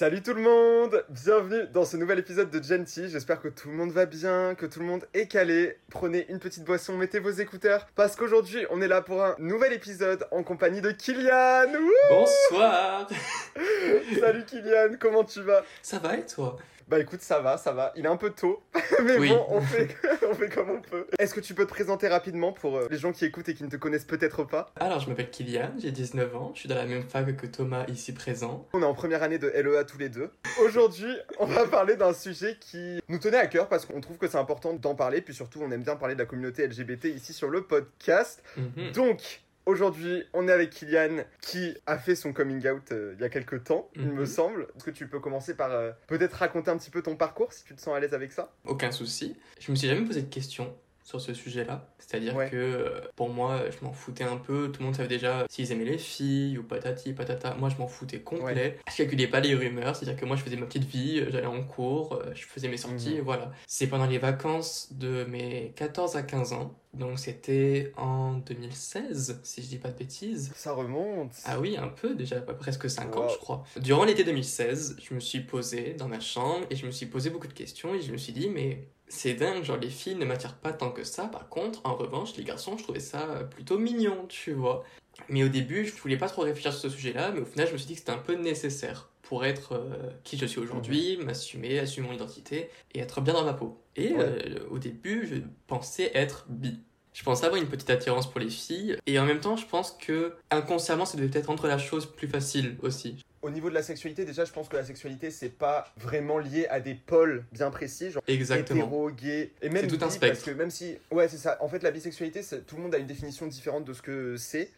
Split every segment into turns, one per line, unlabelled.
Salut tout le monde Bienvenue dans ce nouvel épisode de Genty. J'espère que tout le monde va bien, que tout le monde est calé. Prenez une petite boisson, mettez vos écouteurs, parce qu'aujourd'hui on est là pour un nouvel épisode en compagnie de Kylian.
Bonsoir
Salut Kylian, comment tu vas?
Ça va et toi?
Bah écoute, ça va, ça va. Il est un peu tôt, mais bon, on fait, on fait comme on peut. Est-ce que tu peux te présenter rapidement pour euh, les gens qui écoutent et qui ne te connaissent peut-être pas?
Alors, je m'appelle Kylian, j'ai 19 ans, je suis dans la même fac que Thomas ici présent.
On est en première année de LEA tous les deux. Aujourd'hui, on va parler d'un sujet qui nous tenait à cœur parce qu'on trouve que c'est important d'en parler, puis surtout on aime bien parler de la communauté LGBT ici sur le podcast. Mhm. Donc, Aujourd'hui, on est avec Kylian qui a fait son coming out euh, il y a quelques temps, il me mhm. semble. Est-ce que tu peux commencer par euh, peut-être raconter un petit peu ton parcours si tu te sens à l'aise avec ça?
Aucun souci. Je me suis jamais posé de questions sur ce sujet-là. C'est-à-dire que euh, pour moi, je m'en foutais un peu. Tout le monde savait déjà s'ils aimaient les filles ou patati patata. Moi, je m'en foutais complet. Je calculais pas les rumeurs. C'est-à-dire que moi, je faisais ma petite vie, j'allais en cours, je faisais mes sorties, mhm. et voilà. C'est pendant les vacances de mes 14 à 15 ans donc c'était en 2016, si je dis pas de bêtises.
Ça remonte.
Ah oui, un peu, déjà presque 5 ans je crois. Durant l'été 2016, je me suis posé dans ma chambre et je me suis posé beaucoup de questions et je me suis dit mais c'est dingue, genre les filles ne m'attirent pas tant que ça. Par contre, en revanche, les garçons, je trouvais ça plutôt mignon, tu vois. Mais au début, je voulais pas trop réfléchir sur ce sujet-là, mais au final, je me suis dit que c'était un peu nécessaire pour être euh, qui je suis aujourd'hui, m'assumer, assumer mon identité et être bien dans ma peau. Et euh, au début, je pensais être bi. Je pensais avoir une petite attirance pour les filles et en même temps, je pense que inconsciemment, ça devait peut-être rendre la chose plus facile aussi.
Au niveau de la sexualité, déjà, je pense que la sexualité, c'est pas vraiment lié à des pôles bien précis, genre
Exactement.
hétéro, gay, et même
tout un spectre.
Parce que même si, ouais, c'est ça. En fait, la bisexualité, tout le monde a une définition différente de ce que c'est.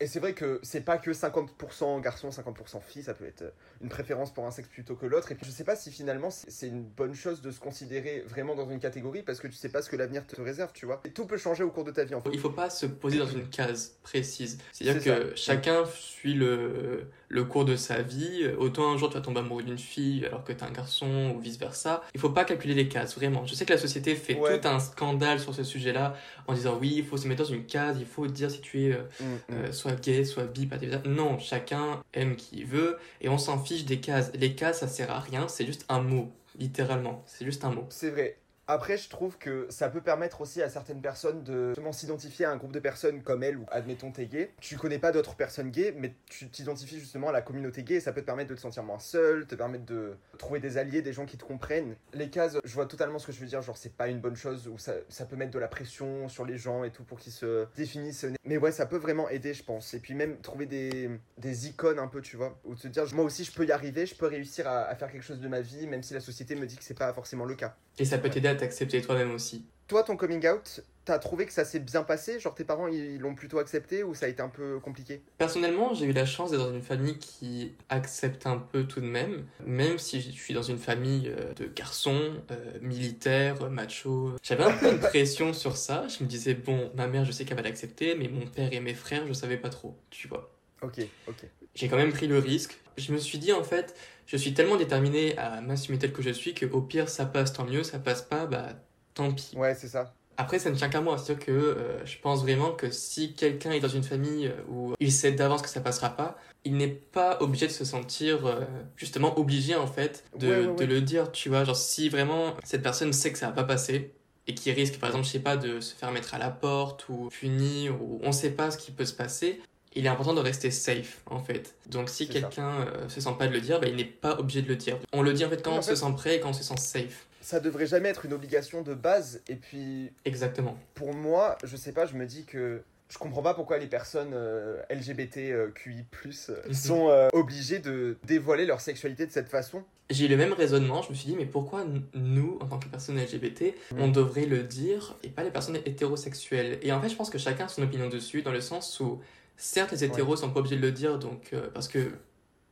Et c'est vrai que c'est pas que 50% garçon, 50% fille, ça peut être euh, une préférence pour un sexe plutôt que l'autre. Et puis je sais pas si finalement c'est une bonne chose de se considérer vraiment dans une catégorie parce que tu sais pas ce que l'avenir te réserve, tu vois. Et tout peut changer au cours de ta vie en fait.
Il faut pas se poser dans une case précise. C'est-à-dire que chacun suit le, le cours de sa vie. Autant un jour tu vas tomber amoureux d'une fille alors que t'es un garçon ou vice versa. Il faut pas calculer les cases, vraiment. Je sais que la société fait tout un scandale sur ce sujet-là en disant oui, il faut se mettre dans une case, il faut dire si tu es euh, mm, mm. Euh, soit gay, soit bi, pas Non, chacun aime qui veut et on s'en fiche des cases. Les cases, ça sert à rien, c'est juste un mot, littéralement. C'est juste un mot.
C'est vrai. Après, je trouve que ça peut permettre aussi à certaines personnes de s'identifier à un groupe de personnes comme elle, ou admettons t'es gay. Tu connais pas d'autres personnes gays, mais tu t'identifies justement à la communauté gay et ça peut te permettre de te sentir moins seul, te permettre de trouver des alliés, des gens qui te comprennent. Les cases, je vois totalement ce que je veux dire, genre c'est pas une bonne chose, ou ça, ça peut mettre de la pression sur les gens et tout pour qu'ils se définissent. Mais ouais, ça peut vraiment aider, je pense. Et puis même trouver des, des icônes un peu, tu vois, ou te dire, moi aussi je peux y arriver, je peux réussir à, à faire quelque chose de ma vie, même si la société me dit que c'est pas forcément le cas.
Et ça peut t'aider à t'accepter toi-même aussi.
Toi, ton coming out, t'as trouvé que ça s'est bien passé? Genre tes parents, ils l'ont plutôt accepté ou ça a été un peu compliqué?
Personnellement, j'ai eu la chance d'être dans une famille qui accepte un peu tout de même. Même si je suis dans une famille euh, de garçons, euh, militaires, machos. J'avais un peu de pression sur ça. Je me disais, bon, ma mère, je sais qu'elle va l'accepter, mais mon père et mes frères, je savais pas trop, tu vois.
Ok, ok.
J'ai quand même pris le risque. Je me suis dit, en fait, je suis tellement déterminé à m'assumer tel que je suis que au pire, ça passe, tant mieux, ça passe pas, bah tant pis.
Ouais, c'est ça.
Après, ça ne tient qu'à moi. C'est-à-dire que euh, je pense vraiment que si quelqu'un est dans une famille euh, où il sait d'avance que ça passera pas, il n'est pas obligé de se sentir euh, justement obligé en fait de, de, le dire. Tu vois, genre si vraiment cette personne sait que ça va pas passer et qui risque par exemple, je sais pas, de se faire mettre à la porte ou punir ou on sait pas ce qui peut se passer, il est important de rester safe en fait. Donc si quelqu'un euh, se sent pas de le dire, bah, il n'est pas obligé de le dire. On le dit en fait quand on se sent prêt et quand on se sent safe.
Ça devrait jamais être une obligation de base et puis.
Exactement.
Pour moi, je sais pas, je me dis que je comprends pas pourquoi les personnes euh, LGBTQI+ euh, mhm. sont obligées de dévoiler leur sexualité de cette façon.
J'ai eu le même raisonnement, je me suis dit mais pourquoi nous en tant que personnes LGBT, mhm. on devrait le dire et pas les personnes hétérosexuelles? Et en fait, je pense que chacun a son opinion dessus dans le sens où Certes, les hétéros sont pas obligés de le dire, donc, euh, parce que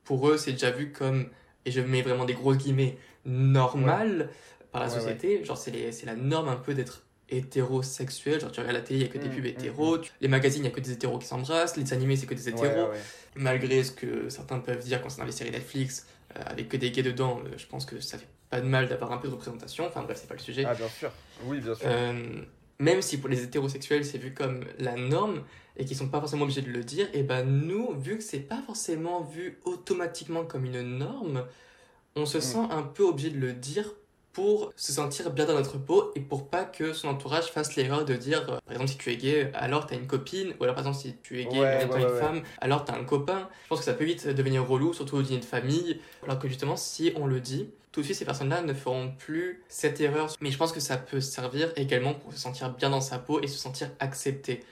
pour eux, c'est déjà vu comme, et je mets vraiment des gros guillemets, normal par la société. Genre, c'est la norme un peu d'être hétérosexuel. Genre, tu regardes la télé, il n'y a que des mm, pubs mm, hétéros. Mm. Les magazines, il n'y a que des hétéros qui s'embrassent. Les animés, c'est que des hétéros. Malgré ce que certains peuvent dire concernant les séries Netflix, euh, avec que des gays dedans, euh, je pense que ça fait pas de mal d'avoir un peu de représentation. Enfin, bref, c'est pas le sujet.
Ah, bien sûr. Oui, bien sûr.
Même si pour les hétérosexuels, c'est vu comme la norme, et qui sont pas forcément obligés de le dire, et ben nous, vu que c'est pas forcément vu automatiquement comme une norme, on se sent un peu obligé de le dire pour se sentir bien dans notre peau et pour pas que son entourage fasse l'erreur de dire, euh, par exemple, si tu es gay, alors t'as une copine, ou alors par exemple, si tu es gay,
Ouais,
t'as
ouais,
une
ouais,
femme, alors t'as un copain. Je pense que ça peut vite devenir relou, surtout au dîner de famille, alors que justement, si on le dit, tout de suite, ces personnes-là ne feront plus cette erreur. Mais je pense que ça peut servir également pour se sentir bien dans sa peau et se sentir accepté.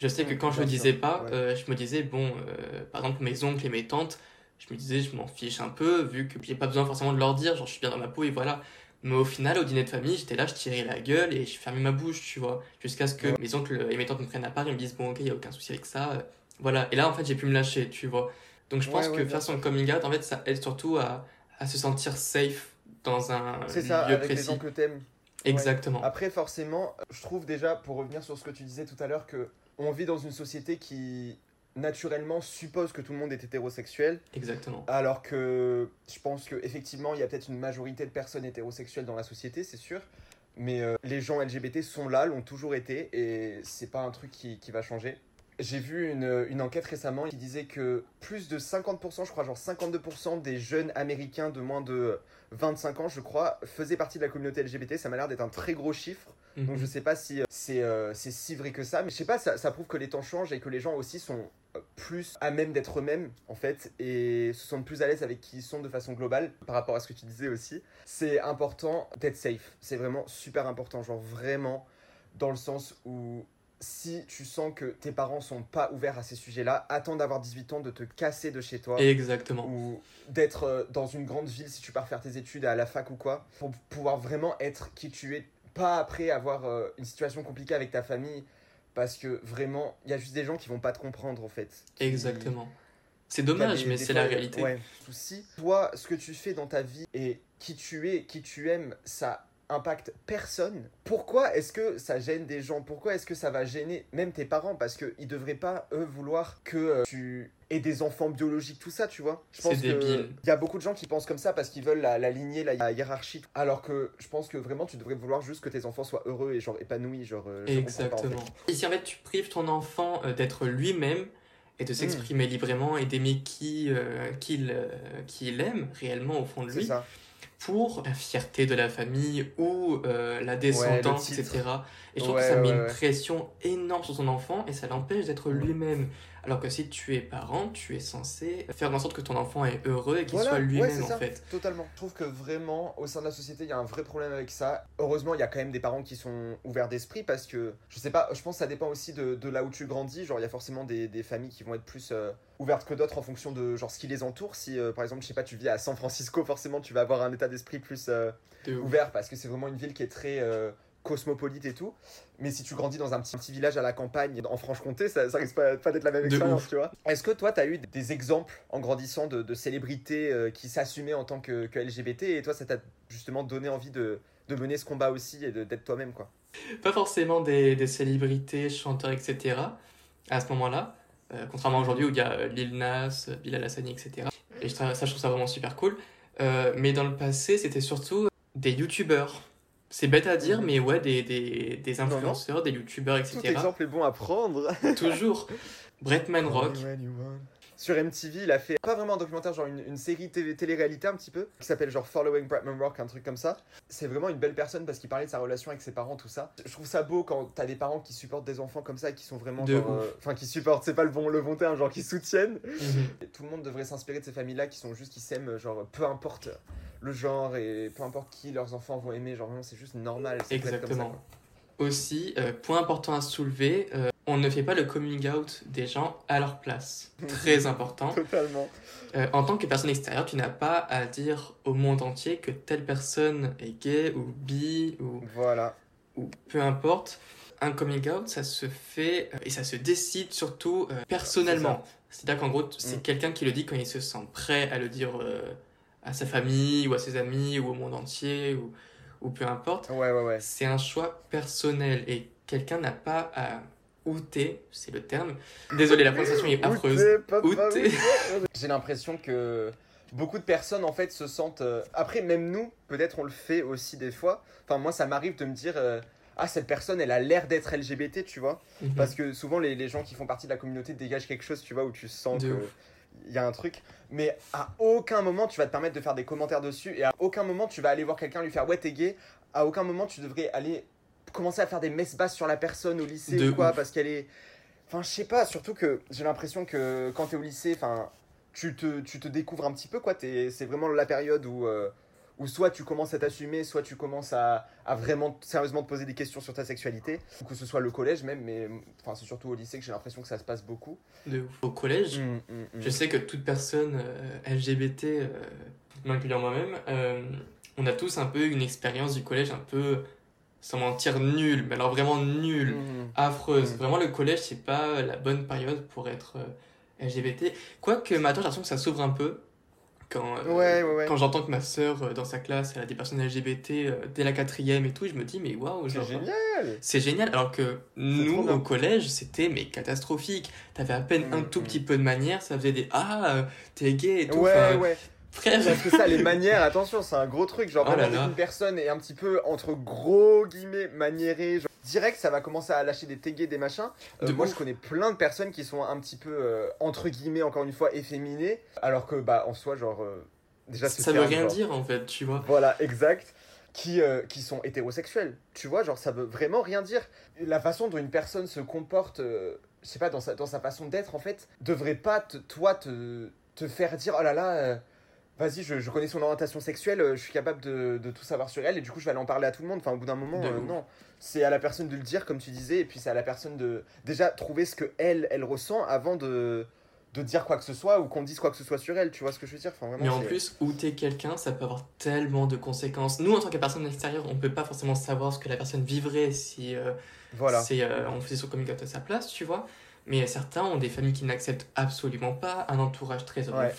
Je sais que quand je
bien
le disais pas, euh, je me disais, bon, euh, par exemple, mes oncles et mes tantes, je me disais, je m'en fiche un peu, vu que j'ai pas besoin forcément de leur dire, genre, je suis bien dans ma peau et voilà. Mais au final, au dîner de famille, j'étais là, je tirais la gueule et je fermais ma bouche, tu vois. Jusqu'à ce que
Ouais.
mes oncles et mes tantes me prennent à part et me disent, bon, ok, y a aucun souci avec ça. euh, Voilà. Et là, en fait, j'ai pu me lâcher, tu vois. Donc, je pense
Ouais, ouais,
que faire son coming out, en fait, ça aide surtout à, à se sentir safe dans un
C'est ça,
lieu
avec les
précis.
gens que t'aimes.
Exactement.
Après, forcément, je trouve déjà, pour revenir sur ce que tu disais tout à l'heure, que on vit dans une société qui naturellement suppose que tout le monde est hétérosexuel,
Exactement.
alors que je pense que effectivement il y a peut-être une majorité de personnes hétérosexuelles dans la société, c'est sûr. Mais euh, les gens LGBT sont là, l'ont toujours été, et c'est pas un truc qui, qui va changer. J'ai vu une, une enquête récemment qui disait que plus de 50%, je crois, genre 52% des jeunes américains de moins de 25 ans, je crois, faisaient partie de la communauté LGBT. Ça m'a l'air d'être un très gros chiffre. Donc
Mhm.
je sais pas si euh, c'est euh, si vrai que ça, mais je sais pas, ça, ça prouve que les temps changent et que les gens aussi sont euh, plus à même d'être eux-mêmes en fait et se sentent plus à l'aise avec qui ils sont de façon globale par rapport à ce que tu disais aussi. C'est important d'être safe, c'est vraiment super important, genre vraiment dans le sens où si tu sens que tes parents sont pas ouverts à ces sujets-là, attends d'avoir 18 ans de te casser de chez toi
Exactement.
ou d'être euh, dans une grande ville si tu pars faire tes études à la fac ou quoi, pour pouvoir vraiment être qui tu es, pas après avoir euh, une situation compliquée avec ta famille, parce que vraiment, il y a juste des gens qui vont pas te comprendre en fait. Qui-
Exactement. C'est dommage,
des-
mais c'est la réalité.
Ouais. Si toi, ce que tu fais dans ta vie et qui tu es, qui tu aimes, ça impacte personne, pourquoi est-ce que ça gêne des gens? Pourquoi est-ce que ça va gêner même tes parents? Parce qu'ils devraient pas, eux, vouloir que euh, tu aies des enfants biologiques, tout ça, tu vois. Je
C'est
pense que
débile.
Il y a beaucoup de gens qui pensent comme ça parce qu'ils veulent la, la lignée, la hiérarchie. Alors que je pense que vraiment, tu devrais vouloir juste que tes enfants soient heureux et genre épanouis. Genre, euh, je comprends pas, en fait.
Exactement. Et si en fait tu prives ton enfant euh, d'être lui-même et de
Mm.
s'exprimer librement et d'aimer qui euh, qu'il euh, qu'il aime réellement au fond de
C'est
lui
ça.
Pour la fierté de la famille ou euh, la descendance, etc. Et je trouve
Ouais,
que ça met
ouais,
une pression énorme sur son enfant et ça l'empêche d'être lui-même. Alors que si tu es parent, tu es censé faire en sorte que ton enfant est heureux et qu'il
Voilà,
soit lui-même en
ça.
fait.
Totalement. Je trouve que vraiment, au sein de la société, il y a un vrai problème avec ça. Heureusement, il y a quand même des parents qui sont ouverts d'esprit parce que, je sais pas, je pense que ça dépend aussi de, de là où tu grandis. Genre, il y a forcément des, des familles qui vont être plus euh, ouvertes que d'autres en fonction de genre ce qui les entoure. Si, euh, par exemple, je sais pas, tu vis à San Francisco, forcément, tu vas avoir un état d'esprit plus euh, ouvert parce que c'est vraiment une ville qui est très euh, cosmopolite et tout. Mais si tu grandis dans un petit, petit village à la campagne, en Franche-Comté, ça, ça risque pas, pas d'être la même
De
expérience,
ouf.
tu vois. Est-ce que toi, tu as eu des exemples en grandissant de, de célébrités euh, qui s'assumaient en tant que, que LGBT et toi, ça t'a justement donné envie de, de mener ce combat aussi et d'être toi-même, quoi?
Pas forcément des, des célébrités, chanteurs, etc. à ce moment-là. Euh, contrairement aujourd'hui où il y a euh, Lil Nas, Bilal Hassani, etc. Et je, ça, je trouve ça vraiment super cool. Euh, mais dans le passé, c'était surtout des youtubeurs. C'est bête à dire,
Mhm.
mais ouais, des, des, des
non.
influenceurs, des youtubeurs,
Tout
etc.
exemple est bon à prendre.
Toujours. Bretman Rock.
Sur MTV, il a fait pas vraiment un documentaire, genre une, une série télé- télé-réalité un petit peu, qui s'appelle genre Following Bretman Rock, un truc comme ça. C'est vraiment une belle personne parce qu'il parlait de sa relation avec ses parents, tout ça. Je trouve ça beau quand t'as des parents qui supportent des enfants comme ça et qui sont vraiment euh, Enfin, qui supportent, c'est pas le bon, le bon terme, genre qui soutiennent.
Mhm.
Tout le monde devrait s'inspirer de ces familles-là qui sont juste, qui s'aiment, genre peu importe le genre et peu importe qui leurs enfants vont aimer, genre vraiment c'est juste normal. peut-être comme ça,
Exactement. Aussi, euh, point important à soulever, euh, on ne fait pas le coming out des gens à leur place. Très important.
Totalement.
Euh, en tant que personne extérieure, tu n'as pas à dire au monde entier que telle personne est gay ou bi ou,
Voilà.
ou peu importe. Un coming out, ça se fait et ça se décide surtout personnellement. C'est-à-dire qu'en gros, c'est
Mm.
quelqu'un qui le dit quand il se sent prêt à le dire à sa famille ou à ses amis ou au monde entier ou, ou peu importe.
Ouais, ouais, ouais.
C'est un choix personnel et quelqu'un n'a pas à outer, c'est le terme. Désolé, la prononciation est affreuse.
J'ai l'impression que beaucoup de personnes en fait se sentent. euh, Après, même nous, peut-être on le fait aussi des fois. Enfin, moi, ça m'arrive de me dire. euh, Ah, cette personne, elle a l'air d'être LGBT, tu vois.
Mhm.
Parce que souvent, les, les gens qui font partie de la communauté dégagent quelque chose, tu vois, où tu sens
De
que.
ouf.
Il y a un truc. Mais à aucun moment tu vas te permettre de faire des commentaires dessus. Et à aucun moment tu vas aller voir quelqu'un lui faire ouais, t'es gay. À aucun moment tu devrais aller commencer à faire des messes basses sur la personne au lycée
De
ou quoi.
ouf.
Parce qu'elle est. Enfin, je sais pas, surtout que j'ai l'impression que quand t'es au lycée, enfin, tu te, tu te découvres un petit peu, quoi. C'est vraiment la période où, euh, où soit tu commences à t'assumer, soit tu commences à, à vraiment sérieusement te poser des questions sur ta sexualité. Ou que ce soit le collège même, mais enfin, c'est surtout au lycée que j'ai l'impression que ça se passe beaucoup.
De ouf. Au collège,
Mm, mm, mm.
Je sais que toute personne euh, LGBT, euh, m'incluant moi-même, euh, on a tous un peu une expérience du collège un peu, sans mentir, nulle, mais alors vraiment nulle, affreuse. Vraiment, le collège, c'est pas la bonne période pour être euh, LGBT. Quoique maintenant, j'ai l'impression que ça s'ouvre un peu. Quand, euh,
Ouais, ouais, ouais.
quand j'entends que ma sœur, euh, dans sa classe, elle a des personnes LGBT euh, dès la quatrième et tout, je me dis, mais waouh,
C'est génial!
c'est génial, alors que nous, au collège, c'était mais catastrophique. T'avais à peine un
Mm,
tout
mm.
petit peu de manière, ça faisait des Ah, t'es gay et tout.
Ouais, ouais.
Frère,
Parce que ça, les manières, attention, c'est un gros truc. Genre,
Oh là là.
qu'une personne est un petit peu, entre gros guillemets, maniérée, genre, direct, ça va commencer à lâcher des tégués, des machins. Euh,
De
moi,
ouf.
je connais plein de personnes qui sont un petit peu, euh, entre guillemets, encore une fois, efféminées. Alors que, bah, en soi, genre, euh, déjà,
ça veut rien
genre,
dire en fait, tu vois.
Voilà, exact. Qui, euh, qui sont hétérosexuels. Tu vois, genre, ça veut vraiment rien dire. La façon dont une personne se comporte, euh, je sais pas, dans sa, dans sa façon d'être, en fait, devrait pas, te- toi, te, te faire dire, oh là là, euh, vas-y, je, je connais son orientation sexuelle, euh, je suis capable de, de tout savoir sur elle, et du coup, je vais aller en parler à tout le monde. Enfin, au bout d'un moment, euh, non. C'est à la personne de le dire, comme tu disais, et puis c'est à la personne de déjà trouver ce que elle, elle ressent avant de, de dire quoi que ce soit, ou qu'on dise quoi que ce soit sur elle. Tu vois ce que je veux dire? Enfin, vraiment,
Mais en plus, où t'es quelqu'un, ça peut avoir tellement de conséquences. Nous, en tant que personne extérieure, on peut pas forcément savoir ce que la personne vivrait si euh,
Voilà.
euh, on faisait son coming out à sa place, tu vois. Mais certains ont des familles qui n'acceptent absolument pas, un entourage très
Ouais.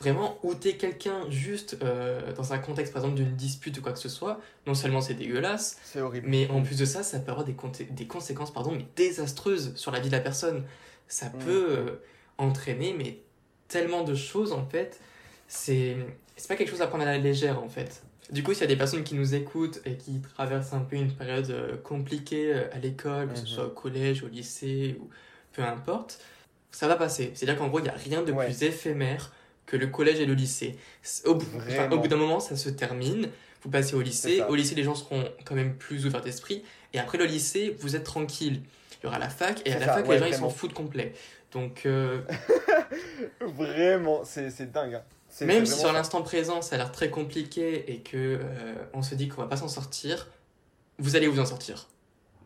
Vraiment, où t'es quelqu'un juste euh, dans un contexte, par exemple, d'une dispute ou quoi que ce soit, non seulement c'est dégueulasse,
horrible.
mais en plus de ça, ça peut avoir des, conséquences pardon, mais désastreuses sur la vie de la personne. Ça
Mm.
peut euh, entraîner mais tellement de choses en fait. C'est pas quelque chose à prendre à la légère en fait. Du coup, s'il y a des personnes qui nous écoutent et qui traversent un peu une période euh, compliquée à l'école, que ce
Mhm.
soit au collège, au lycée ou peu importe, ça va passer. C'est-à-dire qu'en gros, il n'y a rien de
Ouais.
plus éphémère que le collège et le lycée. Au, bout- enfin,
Vraiment.
au bout d'un moment, ça se termine. Vous passez au lycée. Au lycée, les gens seront quand même plus ouverts d'esprit. Et après le lycée, vous êtes tranquille. Il y aura la fac. Et à la
ça,
fac,
ouais,
les gens, ils
vraiment.
s'en foutent complet. Donc, euh,
Vraiment, c'est dingue. hein.
Même si sur l'instant présent, ça a l'air très compliqué et que euh, on se dit qu'on va pas s'en sortir, vous allez vous en sortir.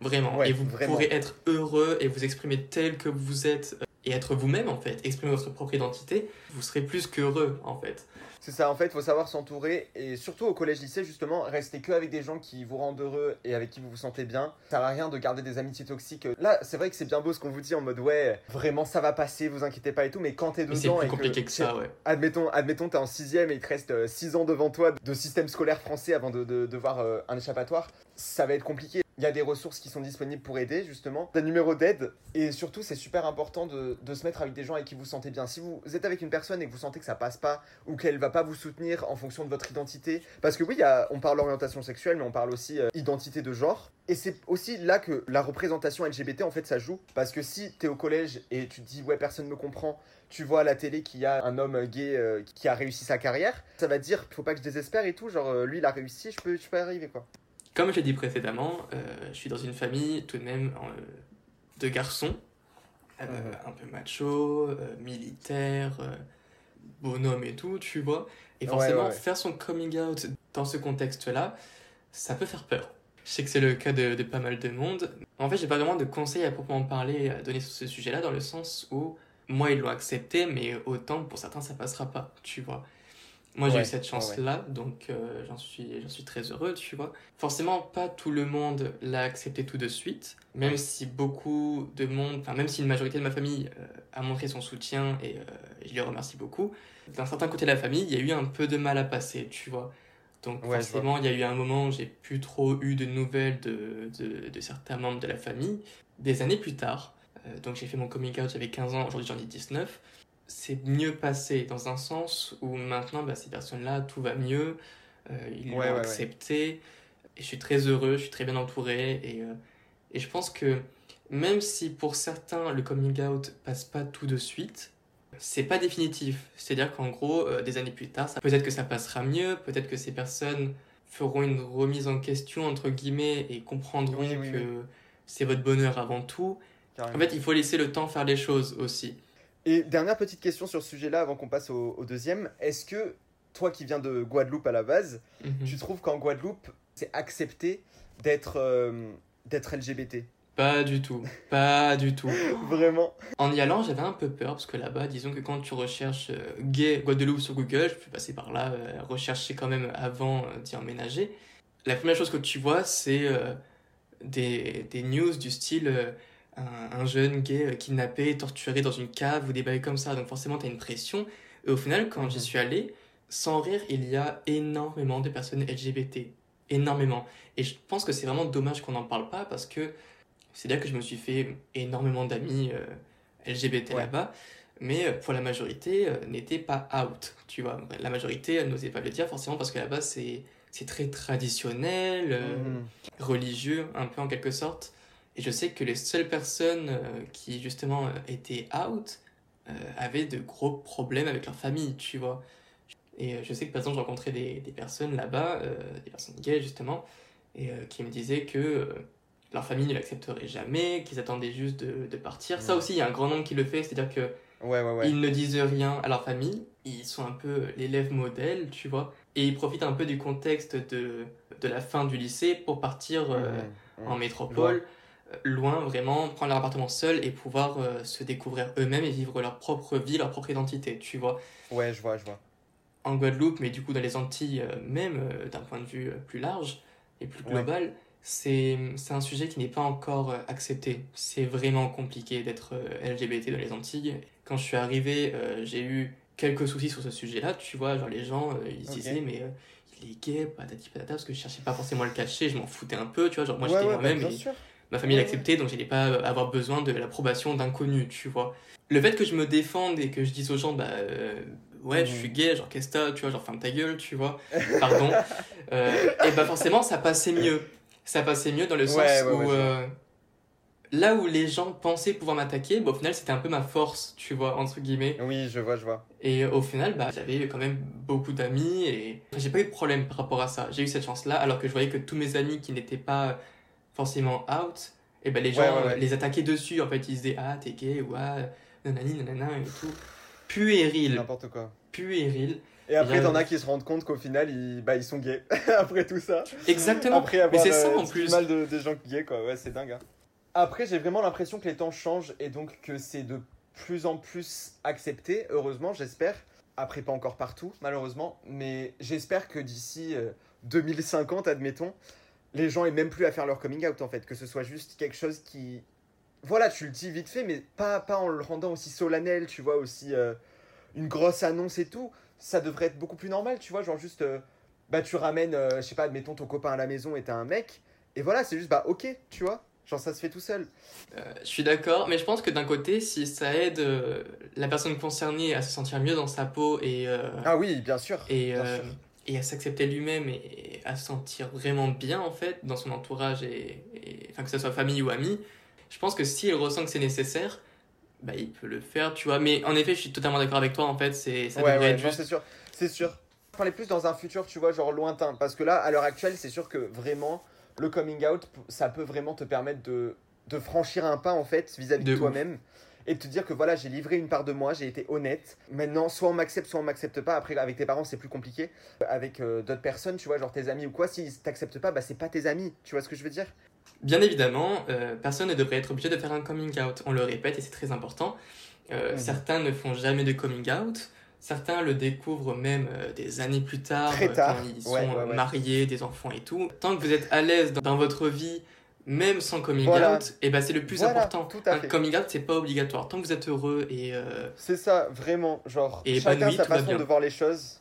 Vraiment.
Ouais,
et vous
vraiment.
pourrez être heureux et vous exprimer tel que vous êtes et être vous-même en fait. Exprimer votre propre identité. Vous serez plus qu'heureux en fait.
C'est ça, en fait, il faut savoir s'entourer et surtout au collège-lycée, justement, rester que avec des gens qui vous rendent heureux et avec qui vous vous sentez bien. Ça sert à rien de garder des amitiés toxiques. Là, c'est vrai que c'est bien beau ce qu'on vous dit en mode ouais, vraiment ça va passer, vous inquiétez pas et tout, mais quand t'es
Mais c'est
dedans
plus
et
compliqué que ça, ouais.
Admettons, admettons, t'es en sixième et il te reste 6 ans devant toi de système scolaire français avant de, de, de voir euh, un échappatoire. Ça va être compliqué. Il y a des ressources qui sont disponibles pour aider, justement. Des numéros d'aide. Et surtout, c'est super important de, se mettre avec des gens avec qui vous sentez bien. Si vous êtes avec une personne et que vous sentez que ça passe pas ou qu'elle va pas vous soutenir en fonction de votre identité. Parce que oui, on parle orientation sexuelle, mais on parle aussi euh, identité de genre. Et c'est aussi là que la représentation LGBT, en fait, ça joue. Parce que si t'es au collège et tu te dis, ouais, personne me comprend, tu vois à la télé qu'il y a un homme gay euh, qui a réussi sa carrière, ça va dire, faut pas que je désespère et tout. Genre, euh, lui, il a réussi, je peux, je peux arriver, quoi.
Comme je l'ai dit précédemment, euh, je suis dans une famille tout de même euh, de garçons, euh, un peu macho, militaire, bonhomme et tout, tu vois. Et
Ouais,
forcément,
ouais, ouais.
faire son coming out dans ce contexte-là, ça peut faire peur. Je sais que c'est le cas de, de pas mal de monde. En fait, j'ai pas vraiment de conseils à proprement parler à donner sur ce sujet-là, dans le sens où moi, ils l'ont accepté, mais autant pour certains, ça passera pas, tu vois. Moi, j'ai
Ouais,
eu cette
ouais,
chance-là, donc euh, j'en suis, suis très heureux, tu vois. Forcément, pas tout le monde l'a accepté tout de suite, même
Ouais.
si beaucoup de monde, enfin, même si une majorité de ma famille euh, a montré son soutien et euh, je les remercie beaucoup, d'un certain côté de la famille, il y a eu un peu de mal à passer, tu vois. Donc, forcément, il y a eu un moment où j'ai plus trop eu de nouvelles de, de, de certains membres de la famille. Des années plus tard, donc j'ai fait mon coming out, j'avais 15 ans, aujourd'hui j'en ai 19 c'est mieux passé dans un sens où maintenant bah, ces personnes-là tout va mieux euh, ils
Ouais,
l'ont
ouais, ouais.
accepté et je suis très heureux je suis très bien entouré et, euh, et je pense que même si pour certains le coming out passe pas tout de suite c'est pas définitif. C'est-à-dire qu'en gros, euh, des années plus tard, ça... peut-être que ça passera mieux, peut-être que ces personnes feront une remise en question, entre guillemets, et comprendront
Oui, oui,
que
oui.
c'est votre bonheur avant tout.
carrément.
En fait, il faut laisser le temps faire les choses aussi.
Et dernière petite question sur ce sujet-là avant qu'on passe au, au deuxième. Est-ce que toi qui viens de Guadeloupe à la base,
Mhm.
tu trouves qu'en Guadeloupe, c'est accepté d'être euh, d'être LGBT
Pas du tout, pas du tout.
Vraiment?
En y allant, j'avais un peu peur parce que là-bas, disons que quand tu recherches euh, gay Guadeloupe sur Google, je peux passer par là, euh, rechercher quand même avant d'y emménager. La première chose que tu vois, c'est des, des news du style un, un jeune gay euh, kidnappé, torturé dans une cave ou des bails comme ça. Donc forcément, tu as une pression. Et au final, quand j'y
Mhm.
suis allé, sans rire, il y a énormément de personnes LGBT. Énormément. Et je pense que c'est vraiment dommage qu'on n'en parle pas parce que c'est-à-dire que je me suis fait énormément d'amis euh, LGBT
Ouais.
là-bas, mais euh, pour la majorité, euh, n'étaient pas out, tu vois. La majorité n'osait pas le dire forcément parce que là-bas, c'est c'est très traditionnel, euh,
Mhm.
religieux, un peu en quelque sorte. Et je sais que les seules personnes euh, qui justement euh, étaient out euh, avaient de gros problèmes avec leur famille, tu vois. Et je sais que par exemple, j'ai rencontré des, des personnes là-bas, des personnes gays justement, et qui me disaient que leur famille ne l'accepterait jamais, qu'ils attendaient juste de, de partir. Ça aussi, il y a un grand nombre qui le fait, c'est-à-dire que
Ouais, ouais, ouais.
ils ne disent rien à leur famille, ils sont un peu l'élève modèle, tu vois, et ils profitent un peu du contexte de, de la fin du lycée pour partir euh,
Mhm.
en métropole, loin vraiment, prendre leur appartement seul et pouvoir euh, se découvrir eux-mêmes et vivre leur propre vie, leur propre identité, tu vois.
Ouais, je vois, je vois.
En Guadeloupe, mais du coup dans les Antilles euh, même, euh, d'un point de vue plus large et plus
Ouais.
global, c'est c'est un sujet qui n'est pas encore accepté. C'est vraiment compliqué d'être LGBT dans les Antilles. Quand je suis arrivé, j'ai eu quelques soucis sur ce sujet-là, tu vois, genre les gens, ils se
Ok.
disaient, mais il est gay, patati patata, parce que je cherchais pas forcément à le cacher, je m'en foutais un peu, tu vois, genre moi
ouais,
j'étais
ouais, bah,
moi-même. Ma famille l'acceptait, donc j'allais pas euh, avoir besoin de l'approbation d'inconnus, tu vois. Le fait que je me défende et que je dise aux gens, bah euh, ouais, je suis gay, genre qu'est-ce que tu vois, genre ferme ta gueule, tu vois, pardon, euh, et bah forcément ça passait mieux. Ça passait mieux dans le sens
Ouais, ouais,
où
ouais, je
euh, là où les gens pensaient pouvoir m'attaquer, bah, au final c'était un peu ma force, tu vois, entre guillemets.
Oui, je vois, je vois.
Et au final, bah, j'avais quand même beaucoup d'amis et j'ai pas eu de problème par rapport à ça. J'ai eu cette chance-là, alors que je voyais que tous mes amis qui n'étaient pas forcément out, et ben les gens
Ouais, ouais, ouais.
euh, les attaquaient dessus. En fait, ils disaient Ah, t'es gay, ou ah, nanani, nanana, et tout. Puéril,
N'importe quoi.
puéril.
Et après, t'en as qui se rendent compte qu'au final, ils, bah, ils sont gays. après tout ça.
Exactement.
Après avoir
Mais c'est ça
euh,
en plus.
mal de, des gens gays, quoi. Ouais, c'est dingue. hein. Après, j'ai vraiment l'impression que les temps changent et donc que c'est de plus en plus accepté, heureusement, j'espère. Après, pas encore partout, malheureusement, mais j'espère que d'ici euh, 2050, admettons, les gens aient même plus à faire leur coming out, en fait. Que ce soit juste quelque chose qui. Voilà, tu le dis vite fait, mais pas, pas en le rendant aussi solennel, tu vois, aussi euh, une grosse annonce et tout. Ça devrait être beaucoup plus normal, tu vois, genre juste. euh, bah, tu ramènes, euh, je sais pas, admettons ton copain à la maison et t'as un mec, et voilà, c'est juste, bah, ok, tu vois. Genre, ça se fait tout seul.
Je suis d'accord, mais je pense que d'un côté, si ça aide la personne concernée à se sentir mieux dans sa peau et,
Ah oui, bien sûr.
et,
bien sûr.
Et à s'accepter lui-même et à se sentir vraiment bien en fait dans son entourage et, et- enfin que ce soit famille ou ami je pense que s'il ressent que c'est nécessaire bah il peut le faire tu vois mais en effet je suis totalement d'accord avec toi en fait c'est ça
ouais,
devrait
ouais,
être
c'est sûr. C'est sûr. Parlais plus dans un futur, tu vois, genre lointain. Parce que là, à l'heure actuelle, c'est sûr que vraiment, le coming out, ça peut vraiment te permettre de, de franchir un pas, en fait, vis-à-vis de, toi-même. Et de te dire que voilà, j'ai livré une part de moi, j'ai été honnête. Maintenant, soit on m'accepte, soit on m'accepte pas. Après, avec tes parents, c'est plus compliqué. Avec euh, d'autres personnes, tu vois, genre tes amis ou quoi, s'ils t'acceptent pas, bah c'est pas tes amis. Tu vois ce que je veux dire?
Bien évidemment euh, personne ne devrait être obligé de faire un coming out on le répète et c'est très important Euh,
Mhm.
certains ne font jamais de coming out certains le découvrent même euh, des années plus tard
Très
euh,
tard.
quand ils
Ouais,
sont
ouais, ouais.
mariés des enfants et tout tant que vous êtes à l'aise dans, dans votre vie même sans coming
Voilà.
out et ben c'est le plus
Voilà,
important
tout à
un coming out c'est pas obligatoire tant que vous êtes heureux et euh,
C'est ça, vraiment. Genre,
Et
chacun
épanoui,
sa façon de voir les choses.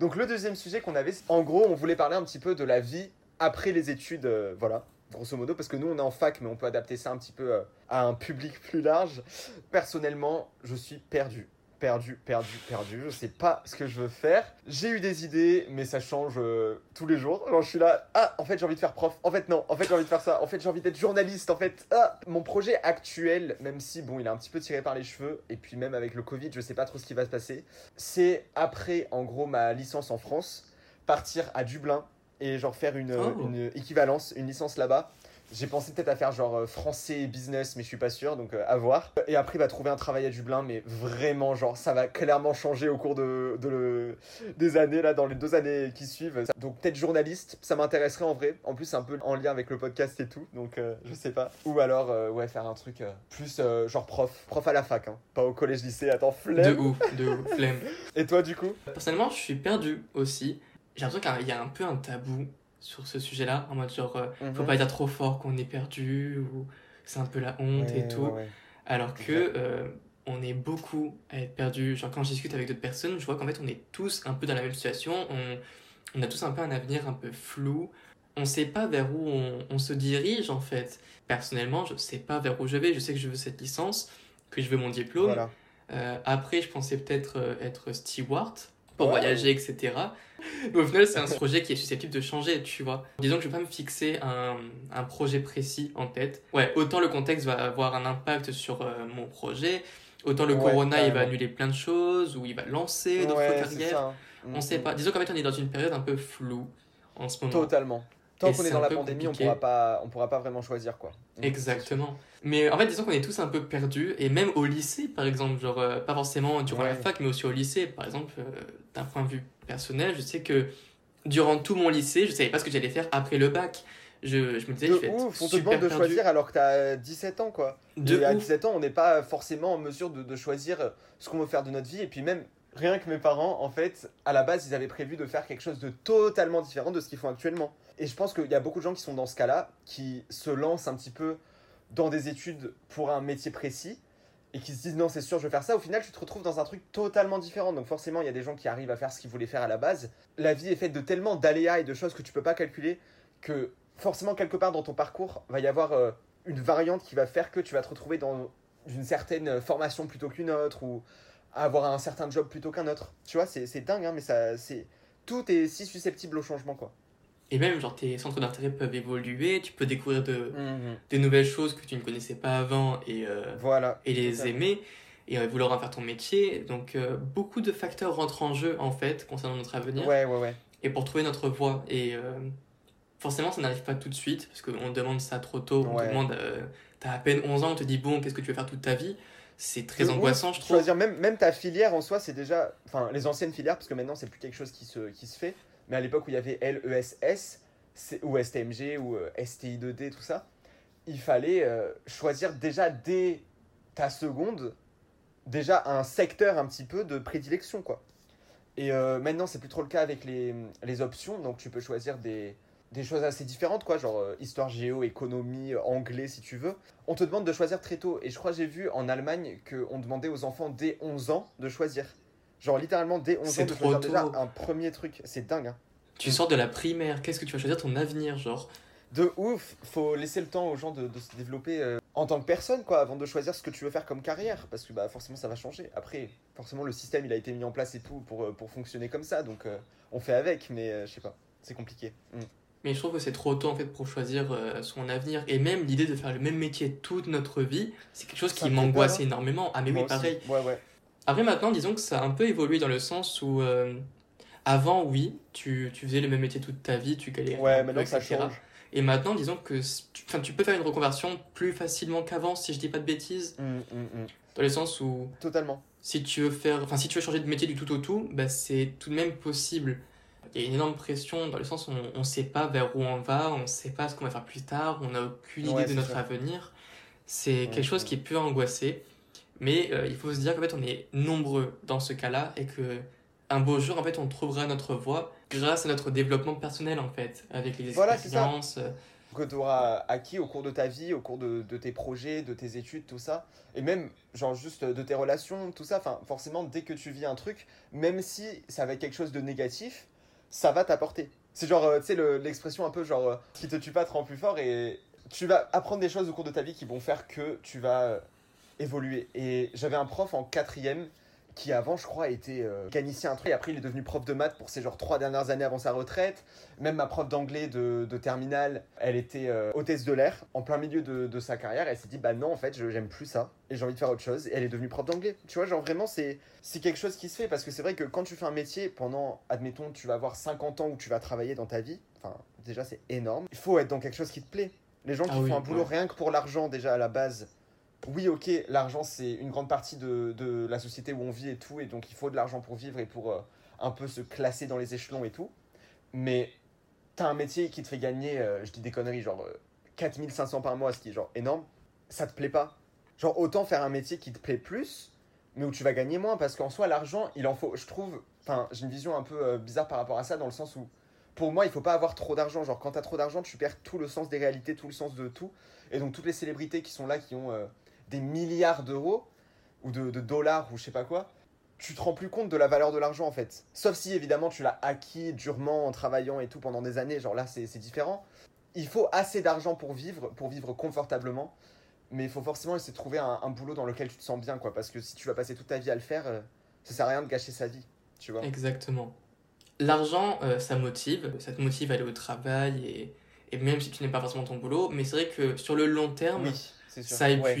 Donc le deuxième sujet qu'on avait, en gros, on voulait parler un petit peu de la vie après les études, euh, voilà, grosso modo, parce que nous on est en fac, mais on peut adapter ça un petit peu euh, à un public plus large. Personnellement, je suis perdu. perdu, perdu, perdu. Je sais pas ce que je veux faire. J'ai eu des idées, mais ça change euh, tous les jours. Genre, je suis là, ah, en fait, j'ai envie de faire prof. En fait, non. En fait, j'ai envie de faire ça. En fait, j'ai envie d'être journaliste. En fait, ah. Mon projet actuel, même si, bon, il est un petit peu tiré par les cheveux, et puis même avec le Covid, je sais pas trop ce qui va se passer, c'est après, en gros, ma licence en France, partir à Dublin et genre faire une,
Oh.
une équivalence, une licence là-bas. J'ai pensé peut-être à faire genre euh, français et business, mais je suis pas sûr, donc euh, à voir. Et après, bah, trouver un travail à Dublin, mais vraiment, genre, ça va clairement changer au cours de, de le- des années, là, dans les deux années qui suivent. Donc, peut-être journaliste, ça m'intéresserait en vrai. En plus, c'est un peu en lien avec le podcast et tout, donc euh, je sais pas. Ou alors, euh, ouais, faire un truc plus genre prof, prof à la fac, hein. pas au collège-lycée, attends,
De
flemme.
ouf, de ouf, flemme.
Et toi, du coup?
Personnellement, je suis perdu aussi. J'ai l'impression qu'il y a un peu un tabou sur ce sujet-là, en mode genre, euh, faut
Mhm.
pas dire trop fort qu'on est perdu, ou c'est un peu la honte et tout.
ouais, ouais.
Alors que euh, on est beaucoup à être perdu. Genre quand je discute avec d'autres personnes, je vois qu'en fait on est tous un peu dans la même situation. On, on a tous un peu un avenir un peu flou. On sait pas vers où on, on se dirige en fait. Personnellement, je sais pas vers où je vais. Je sais que je veux cette licence, que je veux mon diplôme.
Voilà.
Euh, après, je pensais peut-être euh, être steward pour
Ouais.
voyager, etc. Mais au final, c'est un projet qui est susceptible de changer, tu vois. Disons que je vais pas me fixer un, un projet précis en tête. Ouais, autant le contexte va avoir un impact sur euh, mon projet, autant le
Ouais,
corona, il va annuler plein de choses, ou il va lancer d'autres
Ouais,
carrières. On sait
Mhm.
pas. Disons qu'en fait, on est dans une période un peu floue en ce moment.
Totalement. Tant qu'on est dans la pandémie, on pourra pas, on pourra pas vraiment choisir quoi.
Exactement. Mais en fait, disons qu'on est tous un peu perdus, et même au lycée, par exemple, genre, euh, pas forcément durant la fac, mais aussi au lycée, par exemple, euh, d'un point de vue personnel, je sais que durant tout mon lycée, je savais pas ce que j'allais faire après le bac. Je, je me disais,
De
je vais être
ouf, on te demande de
perdu.
choisir alors que t'as 17 ans quoi.
De
et à
ouf.
17 ans, on n'est pas forcément en mesure de, de choisir ce qu'on veut faire de notre vie. Et puis même, rien que mes parents, en fait, à la base, ils avaient prévu de faire quelque chose de totalement différent de ce qu'ils font actuellement. Et je pense qu'il y a beaucoup de gens qui sont dans ce cas-là, qui se lancent un petit peu dans des études pour un métier précis et qui se disent non, c'est sûr, je vais faire ça. Au final, tu te retrouves dans un truc totalement différent. Donc forcément, il y a des gens qui arrivent à faire ce qu'ils voulaient faire à la base. La vie est faite de tellement d'aléas et de choses que tu peux pas calculer que forcément, quelque part dans ton parcours, va y avoir euh, une variante qui va faire que tu vas te retrouver dans une certaine formation plutôt qu'une autre ou avoir un certain job plutôt qu'un autre. Tu vois, c'est c'est dingue, hein, mais ça, c'est tout est si susceptible au changement, quoi.
Et même, genre, tes centres d'intérêt peuvent évoluer, tu peux découvrir de,
Mhm.
des nouvelles choses que tu ne connaissais pas avant et, euh,
Voilà.
et les aimer et euh, vouloir en faire ton métier. Donc, euh, beaucoup de facteurs rentrent en jeu, en fait, concernant notre avenir.
Ouais, ouais, ouais.
et pour trouver notre voie. Et forcément, ça n'arrive pas tout de suite, parce qu'on demande ça trop tôt. On te demande, t'as à peine 11 ans, on te dit, bon, qu'est-ce que tu veux faire toute ta vie? C'est très angoissant, je trouve.
Choisir même, même ta filière en soi, c'est déjà. Enfin, les anciennes filières, parce que maintenant, c'est plus quelque chose qui se, qui se fait. Mais à l'époque où il y avait LESS, c'est- ou STMG, ou euh, STI2D, tout ça, il fallait euh, choisir déjà dès ta seconde, déjà un secteur un petit peu de prédilection, quoi. Et euh, maintenant, c'est plus trop le cas avec les, les options, donc tu peux choisir des, des choses assez différentes, quoi, genre euh, histoire géo, économie, anglais, si tu veux. On te demande de choisir très tôt, et je crois j'ai vu en Allemagne qu'on demandait aux enfants dès 11 ans de choisir. Genre littéralement dès 11
C'est
ans choisir déjà un premier truc. C'est dingue, hein.
Tu sors de la primaire, qu'est-ce que tu vas choisir ton avenir, genre?
De ouf, faut laisser le temps aux gens de, de se développer euh, en tant que personne, quoi, avant de choisir ce que tu veux faire comme carrière, parce que bah, forcément ça va changer. Après, forcément le système il a été mis en place et tout pour, euh, pour fonctionner comme ça, donc euh, on fait avec, mais euh, je sais pas, c'est compliqué. Mm.
Mais je trouve que c'est trop tôt en fait pour choisir son avenir. Et même l'idée de faire le même métier toute notre vie, c'est quelque chose
Ça
qui m'angoisse énormément. Ah mais
Moi
oui,
aussi.
pareil.
Ouais, ouais.
Après maintenant, disons que ça a un peu évolué dans le sens où euh, avant, oui, tu, tu faisais le même métier toute ta vie, tu galérais.
Ouais, maintenant ça change.
Et maintenant, disons que tu, tu peux faire une reconversion plus facilement qu'avant, si je dis pas de bêtises,
Mm, mm, mm.
dans le sens où
Totalement.
si tu veux faire, enfin, si tu veux changer de métier du tout au tout, bah, c'est tout de même possible. Il y a une énorme pression dans le sens où on ne sait pas vers où on va, on ne sait pas ce qu'on va faire plus tard, on n'a aucune
Ouais,
idée de notre
ça.
avenir. C'est quelque chose qui peut angoisser, mais euh, il faut se dire qu'en fait on est nombreux dans ce cas-là et que un beau jour en fait on trouvera notre voie grâce à notre développement personnel en fait, avec les expériences. euh,
que tu auras acquis au cours de ta vie, au cours de, de tes projets, de tes études, tout ça. Et même, genre, juste de tes relations, tout ça. Enfin, forcément, dès que tu vis un truc, même si ça va être quelque chose de négatif, ça va t'apporter. C'est genre, euh, tu sais, le- l'expression un peu genre, euh, qui te tue pas te rend plus fort. Et tu vas apprendre des choses au cours de ta vie qui vont faire que tu vas euh, évoluer. Et j'avais un prof en quatrième qui avant, je crois, était euh, mécanicien un truc. Et après, il est devenu prof de maths pour ses genre trois dernières années avant sa retraite. Même ma prof d'anglais de, de terminale, elle était euh, hôtesse de l'air en plein milieu de, de sa carrière. Elle s'est dit, bah non, en fait, je- j'aime plus ça et j'ai envie de faire autre chose. Et elle est devenue prof d'anglais. Tu vois, genre vraiment, c'est quelque chose qui se fait parce que c'est vrai que quand tu fais un métier pendant, admettons, tu vas avoir 50 ans où tu vas travailler dans ta vie, enfin, déjà, c'est énorme. Il faut être dans quelque chose qui te plaît. Les gens qui
Ah oui,
font un boulot
ouais.
rien que pour l'argent, déjà à la base, oui, ok, l'argent c'est une grande partie de, la société où on vit et tout, et donc il faut de l'argent pour vivre et pour euh, un peu se classer dans les échelons et tout. Mais t'as un métier qui te fait gagner, euh, je dis des conneries, genre euh, 4500 par mois, ce qui est genre énorme, ça te plaît pas. Genre autant faire un métier qui te plaît plus, mais où tu vas gagner moins, parce qu'en soi, l'argent, il en faut, je trouve, enfin, j'ai une vision un peu euh, bizarre par rapport à ça, dans le sens où, pour moi, il faut pas avoir trop d'argent. Genre, quand t'as trop d'argent, tu perds tout le sens des réalités, tout le sens de tout. Et donc, toutes les célébrités qui sont là, qui ont euh, des milliards d'euros, ou de, de dollars, ou je sais pas quoi, tu te rends plus compte de la valeur de l'argent, en fait. Sauf si, évidemment, tu l'as acquis durement en travaillant et tout pendant des années. Genre là, c'est différent. Il faut assez d'argent pour vivre, pour vivre confortablement. Mais il faut forcément essayer de trouver un, un boulot dans lequel tu te sens bien, quoi. Parce que si tu vas passer toute ta vie à le faire, euh, ça sert à rien de gâcher sa vie, tu vois.
Exactement. L'argent, euh, ça motive, ça te motive à aller au travail et, et même si tu n'aimes pas forcément ton boulot, mais c'est vrai que sur le long terme,
Oui,
ça
Ouais.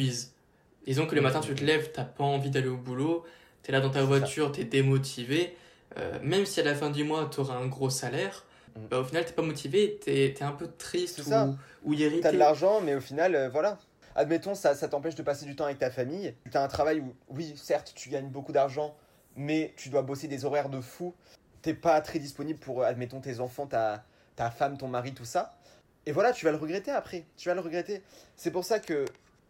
Disons que le matin tu te lèves, t'as pas envie d'aller au boulot, t'es là dans ta voiture, t'es démotivé, euh, même si à la fin du mois t'auras un gros salaire,
Mm.
bah, au final t'es pas motivé, t'es es un peu triste
ça.
ou, ou irrité.
T'as de l'argent, mais au final, euh, voilà. Admettons, ça, ça t'empêche de passer du temps avec ta famille. T'as un travail où, oui, certes, tu gagnes beaucoup d'argent, mais tu dois bosser des horaires de fou. T'es pas très disponible pour, euh, admettons, tes enfants, ta, ta femme, ton mari, tout ça. Et voilà, tu vas le regretter après. Tu vas le regretter. C'est pour ça que,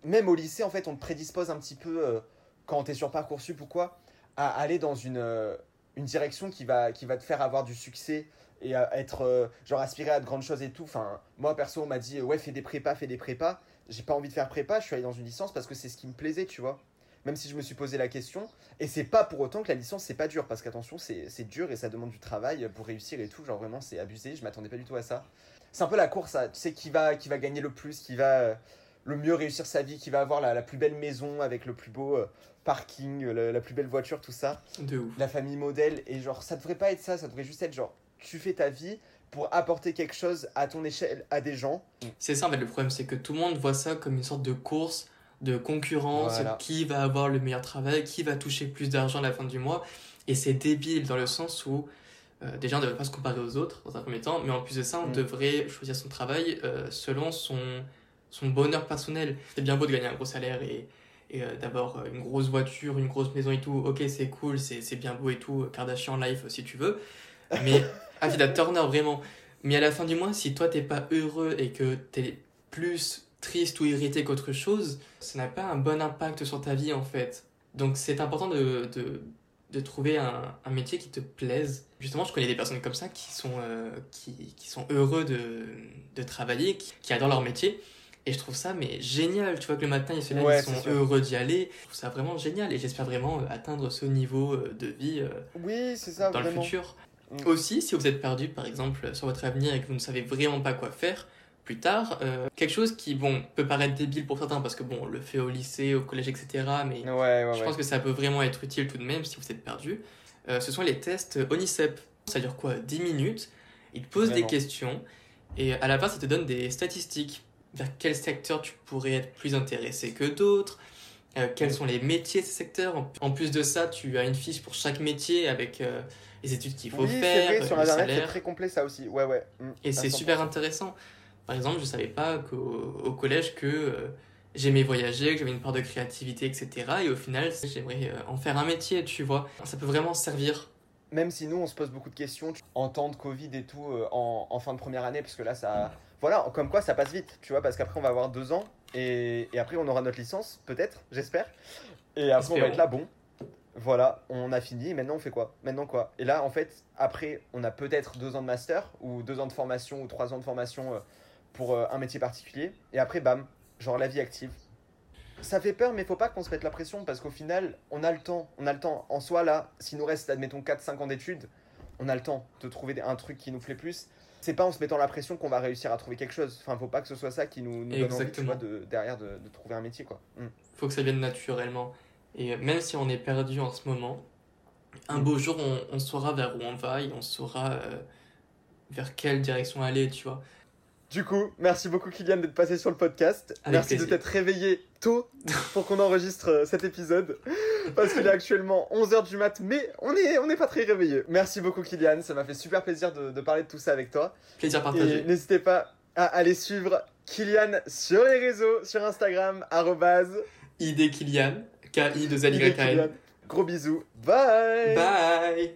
même au lycée, en fait, on te prédispose un petit peu, euh, quand t'es sur Parcoursup ou quoi, à aller dans une, euh, une direction qui va, qui va te faire avoir du succès et être, euh, genre, aspirer à de grandes choses et tout. Enfin, moi, perso, on m'a dit, ouais, fais des prépas, fais des prépas. J'ai pas envie de faire prépa, je suis allé dans une licence parce que c'est ce qui me plaisait, tu vois. Même si je me suis posé la question. Et c'est pas pour autant que la licence, c'est pas dur. Parce qu'attention, c'est dur et ça demande du travail pour réussir et tout. Genre, vraiment, c'est abusé. Je m'attendais pas du tout à ça. C'est un peu la course, à, tu sais, qui va, qui va gagner le plus, qui va le mieux réussir sa vie, qui va avoir la, la plus belle maison avec le plus beau euh, parking, la, la plus belle voiture, tout ça
De ouf.
la famille modèle et genre ça devrait pas être ça ça devrait juste être genre tu fais ta vie pour apporter quelque chose à ton échelle à des gens
C'est ça en fait le problème, c'est que tout le monde voit ça comme une sorte de course, de concurrence,
Voilà.
qui va avoir le meilleur travail, qui va toucher plus d'argent à la fin du mois. Et c'est débile dans le sens où euh, déjà on ne devrait pas se comparer aux autres dans un premier temps, mais en plus de ça on
Mm.
devrait choisir son travail euh, selon son, son bonheur personnel. C'est bien beau de gagner un gros salaire et, et euh, d'avoir euh, une grosse voiture, une grosse maison et tout, ok c'est cool, c'est c'est bien beau et tout, Kardashian life si tu veux, mais Afida Turner vraiment. Mais à la fin du mois, si toi t'es pas heureux et que t'es plus triste ou irrité qu'autre chose, ça n'a pas un bon impact sur ta vie en fait. Donc c'est important de, de, de trouver un, un métier qui te plaise. Justement, je connais des personnes comme ça qui sont, euh, qui, qui sont heureux de, de travailler, qui, qui adorent leur métier. Et je trouve ça mais génial, tu vois que le matin ils se lèvent,
Ouais,
ils
c'est
sont
sûr.
heureux d'y aller. Je trouve ça vraiment génial et j'espère vraiment euh, atteindre ce niveau euh, de vie euh,
oui ça
dans
vraiment
le futur.
Mm.
Aussi, si vous êtes perdu, par exemple, sur votre avenir et que vous ne savez vraiment pas quoi faire plus tard, euh, quelque chose qui, bon, peut paraître débile pour certains parce que, bon, on le fait au lycée, au collège, etc., mais
ouais ouais
je
ouais
pense que ça peut vraiment être utile tout de même si vous êtes perdu. Euh, ce sont les tests ONICEP. Ça dure quoi? 10 minutes. Ils te posent des questions et à la fin, ça te donne des statistiques. Vers quel secteur tu pourrais être plus intéressé que d'autres? Euh, quels sont les métiers de ces secteurs? En- plus de ça, tu as une fiche pour chaque métier avec euh, les études qu'il faut
oui
faire,
vrai sur internet c'est très complet ça aussi ouais ouais Mm,
Et c'est
100%.
super intéressant. Par exemple, je savais pas qu'au au collège que euh, j'aimais voyager, que j'avais une part de créativité, etc. Et au final, j'aimerais euh, en faire un métier, tu vois. Ça peut vraiment servir.
même si nous on se pose beaucoup de questions en temps de Covid et tout euh, en, en fin de première année parce que là ça voilà comme quoi ça passe vite tu vois parce qu'après on va avoir deux ans et, après on aura notre licence peut-être j'espère et après on va être là bon voilà on a fini maintenant on fait quoi? Maintenant quoi? Et là en fait après on a peut-être deux ans de master ou deux ans de formation ou trois ans de formation euh, pour euh, un métier particulier et après bam genre la vie active ça fait peur, mais faut pas qu'on se mette la pression parce qu'au final, on a le temps. On a le temps. En soi, là, s'il nous reste, admettons, 4-5 ans d'études, on a le temps de trouver un truc qui nous plaît plus. C'est pas en se mettant la pression qu'on va réussir à trouver quelque chose. Enfin, faut pas que ce soit ça qui nous, nous donne envie, tu
Exactement.
vois, de, derrière de, de trouver un métier, quoi. Mm.
faut que ça vienne naturellement. Et euh, même si on est perdu en ce moment, un beau jour, on, on saura vers où on va et on saura euh, vers quelle direction aller, tu vois.
Du coup, merci beaucoup Kylian d'être passé sur le podcast.
Avec
merci de t'être réveillé tôt pour qu'on enregistre euh, cet épisode. Parce qu'il est actuellement 11h du mat, mais on n'est on est pas très réveillé. Merci beaucoup Kylian, ça m'a fait super plaisir de, de parler de tout ça avec toi.
Plaisir partagé.
n'hésitez pas à aller suivre Kylian sur les réseaux, sur Instagram, arrobase,
ID Kylian, K-I 2 L Y.
Gros bisous, bye
Bye